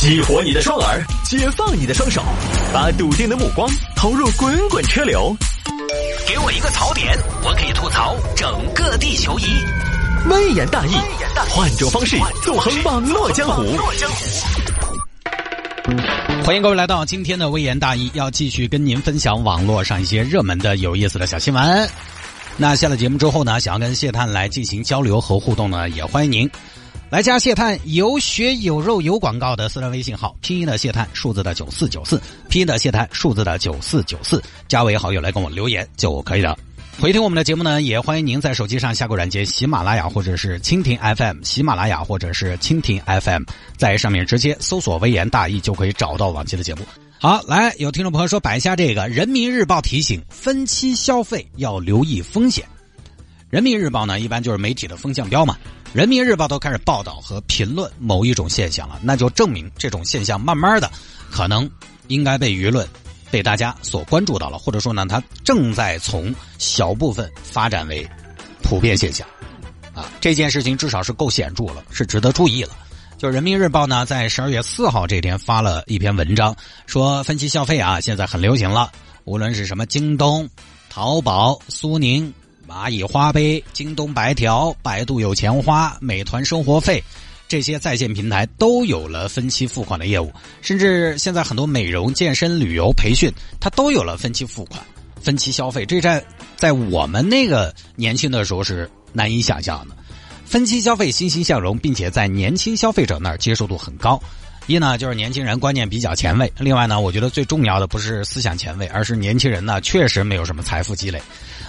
激活你的双耳，解放你的双手，把笃定的目光投入滚滚车流。给我一个槽点，我可以吐槽整个地球仪。微言大义，换种方式纵横网络江湖。欢迎各位来到今天的微言大义，要继续跟您分享网络上一些热门的有意思的小新闻。那下了节目之后呢，想要跟谢探来进行交流和互动呢，也欢迎您。来加谢探有血有肉有广告的私人微信号，拼音的谢探，数字的九四九四，拼音的谢探，数字的九四九四，加为好友来跟我留言就可以了。回听我们的节目呢，也欢迎您在手机上下个软件喜马拉雅或者是蜻蜓 FM，喜马拉雅或者是蜻蜓 FM，在上面直接搜索“微言大义”就可以找到往期的节目。好，来有听众朋友说摆一下这个《人民日报》提醒：分期消费要留意风险。人民日报呢，一般就是媒体的风向标嘛。人民日报都开始报道和评论某一种现象了，那就证明这种现象慢慢的可能应该被舆论、被大家所关注到了，或者说呢，它正在从小部分发展为普遍现象。啊，这件事情至少是够显著了，是值得注意了。就人民日报呢，在十二月四号这天发了一篇文章，说分期消费啊，现在很流行了，无论是什么京东、淘宝、苏宁。蚂蚁花呗、京东白条、百度有钱花、美团生活费，这些在线平台都有了分期付款的业务。甚至现在很多美容、健身、旅游、培训，它都有了分期付款、分期消费。这在在我们那个年轻的时候是难以想象的。分期消费欣欣向荣，并且在年轻消费者那儿接受度很高。一呢，就是年轻人观念比较前卫；另外呢，我觉得最重要的不是思想前卫，而是年轻人呢确实没有什么财富积累。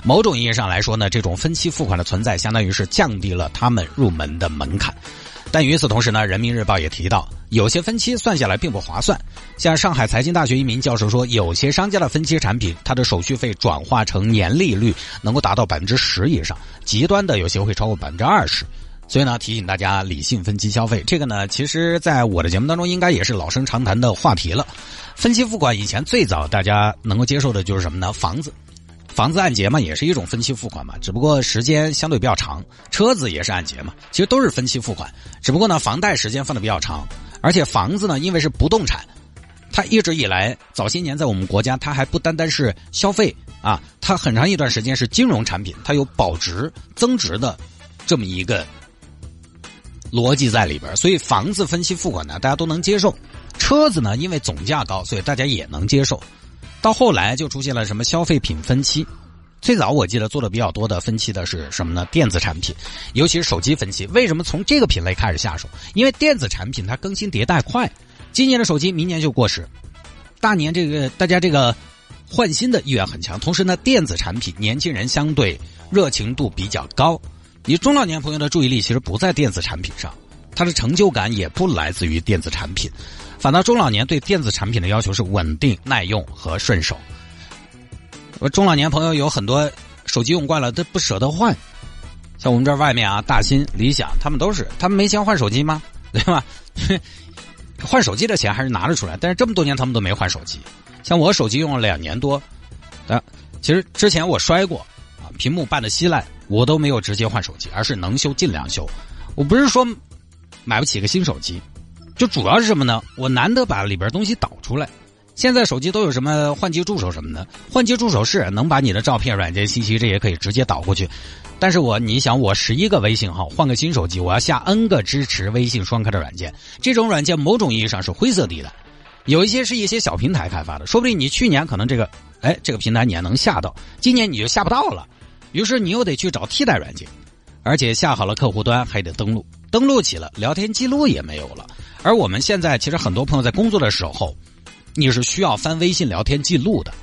某种意义上来说呢，这种分期付款的存在，相当于是降低了他们入门的门槛。但与此同时呢，《人民日报》也提到，有些分期算下来并不划算。像上海财经大学一名教授说，有些商家的分期产品，它的手续费转化成年利率能够达到百分之十以上，极端的有些会超过百分之二十。所以呢，提醒大家理性分期消费。这个呢，其实在我的节目当中，应该也是老生常谈的话题了。分期付款以前最早大家能够接受的就是什么呢？房子，房子按揭嘛，也是一种分期付款嘛，只不过时间相对比较长。车子也是按揭嘛，其实都是分期付款，只不过呢，房贷时间放的比较长，而且房子呢，因为是不动产，它一直以来早些年在我们国家，它还不单单是消费啊，它很长一段时间是金融产品，它有保值增值的这么一个。逻辑在里边，所以房子分期付款呢，大家都能接受；车子呢，因为总价高，所以大家也能接受。到后来就出现了什么消费品分期。最早我记得做的比较多的分期的是什么呢？电子产品，尤其是手机分期。为什么从这个品类开始下手？因为电子产品它更新迭代快，今年的手机明年就过时，大年这个大家这个换新的意愿很强。同时呢，电子产品年轻人相对热情度比较高。你中老年朋友的注意力其实不在电子产品上，他的成就感也不来自于电子产品，反倒中老年对电子产品的要求是稳定、耐用和顺手。我中老年朋友有很多手机用惯了，他不舍得换。像我们这外面啊，大新、理想，他们都是，他们没钱换手机吗？对吧？换手机的钱还是拿得出来，但是这么多年他们都没换手机。像我手机用了两年多，啊，其实之前我摔过啊，屏幕半的稀烂。我都没有直接换手机，而是能修尽量修。我不是说买不起个新手机，就主要是什么呢？我难得把里边东西导出来。现在手机都有什么换机助手什么的，换机助手是能把你的照片、软件信息这也可以直接导过去。但是我你想，我十一个微信号换个新手机，我要下 N 个支持微信双开的软件，这种软件某种意义上是灰色地带，有一些是一些小平台开发的，说不定你去年可能这个哎这个平台你还能下到，今年你就下不到了。于是你又得去找替代软件，而且下好了客户端还得登录，登录起了聊天记录也没有了。而我们现在其实很多朋友在工作的时候，你是需要翻微信聊天记录的。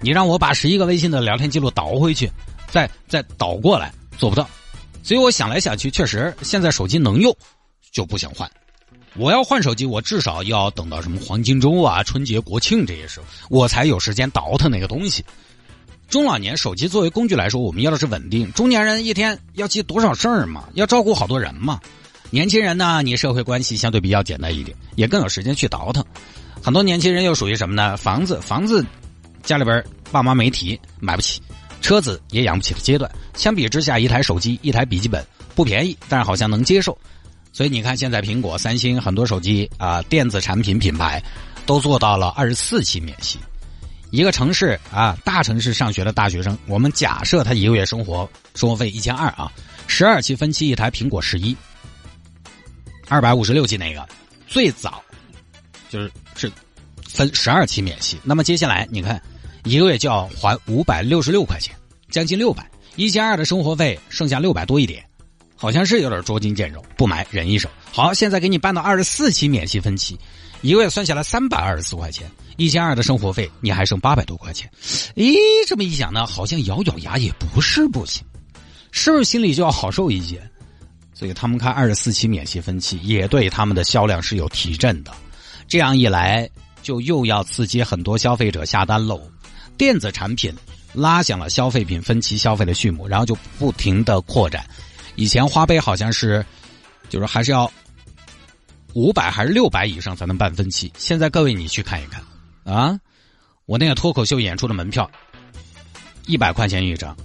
你让我把十一个微信的聊天记录倒回去，再再倒过来，做不到。所以我想来想去，确实现在手机能用，就不想换。我要换手机，我至少要等到什么黄金周啊、春节、国庆这些时候，我才有时间倒腾那个东西。中老年手机作为工具来说，我们要的是稳定。中年人一天要记多少事儿嘛？要照顾好多人嘛？年轻人呢？你社会关系相对比较简单一点，也更有时间去倒腾。很多年轻人又属于什么呢？房子，房子，家里边爸妈没提，买不起；车子也养不起的阶段。相比之下，一台手机、一台笔记本不便宜，但是好像能接受。所以你看，现在苹果、三星很多手机啊，电子产品品牌都做到了二十四期免息。一个城市啊，大城市上学的大学生，我们假设他一个月生活生活费一千二啊，十二期分期一台苹果十一，二百五十六 G 那个最早就是是分十二期免息。那么接下来你看，一个月就要还五百六十六块钱，将近六百，一千二的生活费剩下六百多一点。好像是有点捉襟见肘，不买忍一手。好，现在给你办到二十四期免息分期，一个月算下来三百二十四块钱，一千二的生活费你还剩八百多块钱。咦，这么一想呢，好像咬咬牙也不是不行，是不是心里就要好受一些？所以他们开二十四期免息分期，也对他们的销量是有提振的。这样一来，就又要刺激很多消费者下单喽。电子产品拉响了消费品分期消费的序幕，然后就不停的扩展。以前花呗好像是，就是还是要五百还是六百以上才能办分期。现在各位你去看一看啊，我那个脱口秀演出的门票一百块钱一张，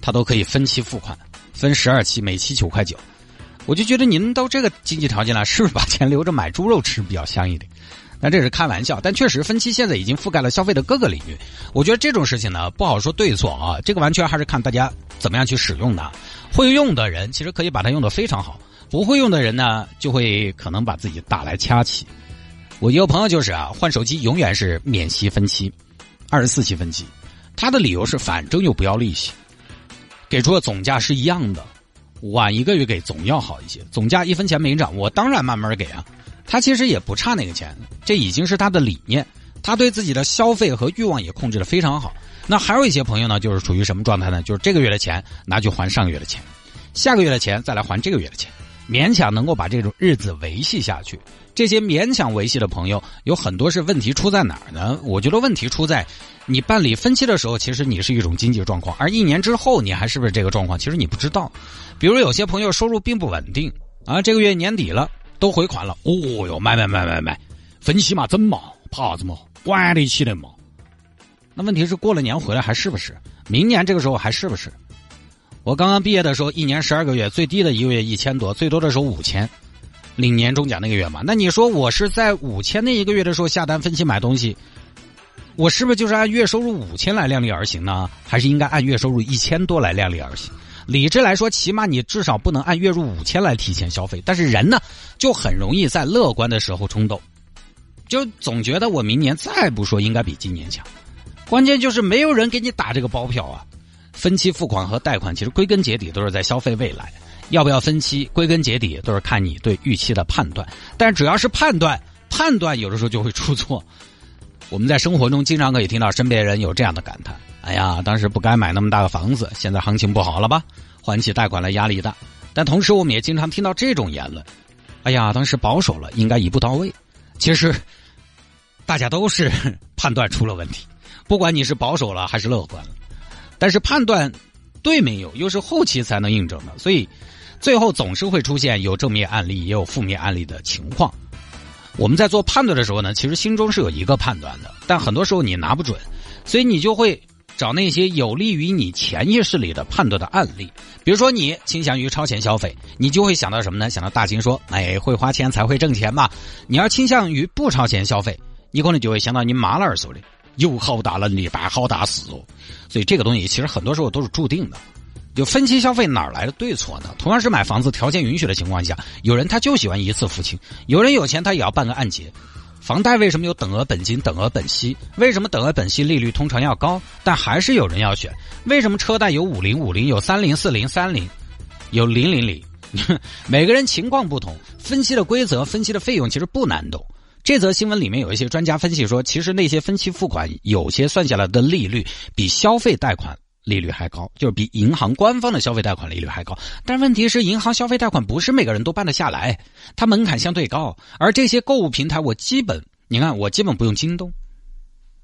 他都可以分期付款，分十二期，每期九块九。我就觉得您都这个经济条件了，是不是把钱留着买猪肉吃比较香一点？那这是开玩笑，但确实分期现在已经覆盖了消费的各个领域。我觉得这种事情呢，不好说对错啊，这个完全还是看大家怎么样去使用的。会用的人其实可以把它用的非常好，不会用的人呢，就会可能把自己打来掐起。我一个朋友就是啊，换手机永远是免息分期，二十四期分期，他的理由是反正又不要利息，给出的总价是一样的，晚一个月给总要好一些，总价一分钱没涨，我当然慢慢给啊。他其实也不差那个钱，这已经是他的理念。他对自己的消费和欲望也控制的非常好。那还有一些朋友呢，就是处于什么状态呢？就是这个月的钱拿去还上个月的钱，下个月的钱再来还这个月的钱，勉强能够把这种日子维系下去。这些勉强维系的朋友，有很多是问题出在哪儿呢？我觉得问题出在你办理分期的时候，其实你是一种经济状况，而一年之后你还是不是这个状况，其实你不知道。比如有些朋友收入并不稳定啊，这个月年底了。都回款了，哦哟，买买买买买，分期嘛，真嘛，怕什么，管得起的嘛。那问题是过了年回来还是不是？明年这个时候还是不是？我刚刚毕业的时候，一年十二个月，最低的一个月一千多，最多的时候五千，领年终奖那个月嘛。那你说我是在五千那一个月的时候下单分期买东西，我是不是就是按月收入五千来量力而行呢？还是应该按月收入一千多来量力而行？理智来说，起码你至少不能按月入五千来提前消费。但是人呢，就很容易在乐观的时候冲动，就总觉得我明年再不说应该比今年强。关键就是没有人给你打这个包票啊！分期付款和贷款其实归根结底都是在消费未来，要不要分期，归根结底都是看你对预期的判断。但主要是判断，判断有的时候就会出错。我们在生活中经常可以听到身边人有这样的感叹。哎呀，当时不该买那么大个房子，现在行情不好了吧？还起贷款来压力大。但同时，我们也经常听到这种言论：哎呀，当时保守了，应该一步到位。其实，大家都是 判断出了问题，不管你是保守了还是乐观了。但是判断对没有，又是后期才能印证的，所以最后总是会出现有正面案例也有负面案例的情况。我们在做判断的时候呢，其实心中是有一个判断的，但很多时候你拿不准，所以你就会。找那些有利于你潜意识里的判断的案例，比如说你倾向于超前消费，你就会想到什么呢？想到大金说：“哎，会花钱才会挣钱嘛。”你要倾向于不超前消费，你可能就会想到你妈老儿说的：“有好大能力办好大事哦。”所以这个东西其实很多时候都是注定的。就分期消费哪来的对错呢？同样是买房子，条件允许的情况下，有人他就喜欢一次付清，有人有钱他也要办个按揭。房贷为什么有等额本金、等额本息？为什么等额本息利率通常要高，但还是有人要选？为什么车贷有五零五零、有三零四零、三零，有零零零？每个人情况不同，分期的规则、分期的费用其实不难懂。这则新闻里面有一些专家分析说，其实那些分期付款有些算下来的利率比消费贷款。利率还高，就是比银行官方的消费贷款利率还高。但问题是，银行消费贷款不是每个人都办得下来，它门槛相对高。而这些购物平台，我基本，你看，我基本不用京东，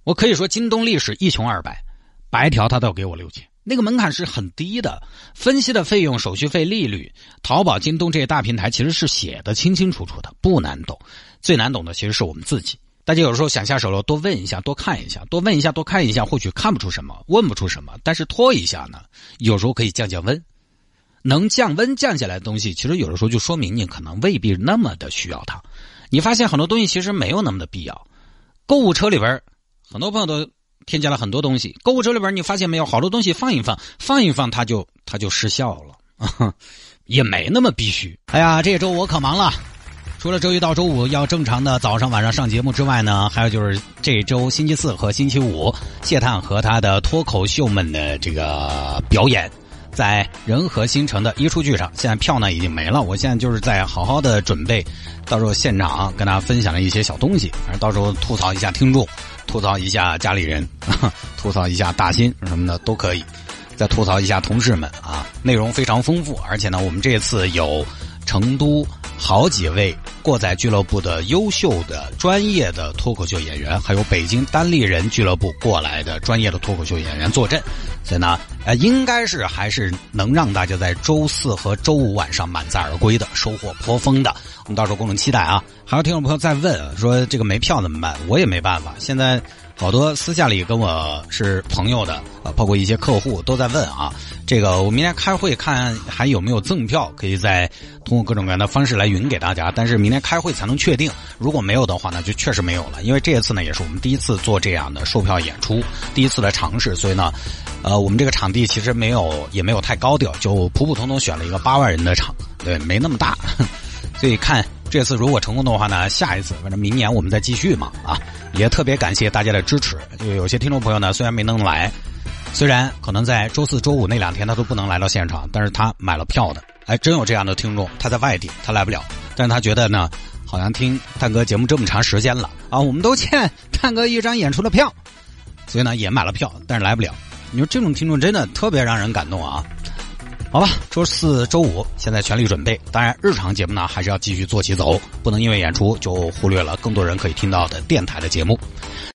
我可以说京东历史一穷二白，白条他都要给我六千，那个门槛是很低的。分析的费用、手续费、利率，淘宝、京东这些大平台其实是写的清清楚楚的，不难懂。最难懂的其实是我们自己。大家有时候想下手了，多问一下，多看一下，多问一下，多看一下，或许看不出什么，问不出什么，但是拖一下呢，有时候可以降降温。能降温降下来的东西，其实有的时候就说明你可能未必那么的需要它。你发现很多东西其实没有那么的必要。购物车里边，很多朋友都添加了很多东西。购物车里边，你发现没有，好多东西放一放，放一放，它就它就失效了，也没那么必须。哎呀，这周我可忙了。除了周一到周五要正常的早上晚上上节目之外呢，还有就是这周星期四和星期五，谢探和他的脱口秀们的这个表演，在仁和新城的一处剧场。现在票呢已经没了，我现在就是在好好的准备，到时候现场跟大家分享了一些小东西，反正到时候吐槽一下听众，吐槽一下家里人，吐槽一下大新什么的都可以，再吐槽一下同事们啊，内容非常丰富，而且呢，我们这次有成都。好几位过载俱乐部的优秀的专业的脱口秀演员，还有北京单立人俱乐部过来的专业的脱口秀演员坐镇，所以呢，呃，应该是还是能让大家在周四和周五晚上满载而归的，收获颇丰的。我们到时候共同期待啊！还有听众朋友在问说这个没票怎么办？我也没办法，现在。好多私下里跟我是朋友的啊，包括一些客户都在问啊，这个我明天开会看还有没有赠票，可以再通过各种各样的方式来匀给大家。但是明天开会才能确定，如果没有的话呢，就确实没有了。因为这一次呢，也是我们第一次做这样的售票演出，第一次的尝试，所以呢，呃，我们这个场地其实没有也没有太高调，就普普通通选了一个八万人的场，对，没那么大，所以看。这次如果成功的话呢，下一次反正明年我们再继续嘛啊！也特别感谢大家的支持。因为有些听众朋友呢，虽然没能来，虽然可能在周四周五那两天他都不能来到现场，但是他买了票的。哎，真有这样的听众，他在外地，他来不了，但是他觉得呢，好像听探哥节目这么长时间了啊，我们都欠探哥一张演出的票，所以呢也买了票，但是来不了。你说这种听众真的特别让人感动啊！好吧，周四周五现在全力准备。当然，日常节目呢还是要继续做起走，不能因为演出就忽略了更多人可以听到的电台的节目。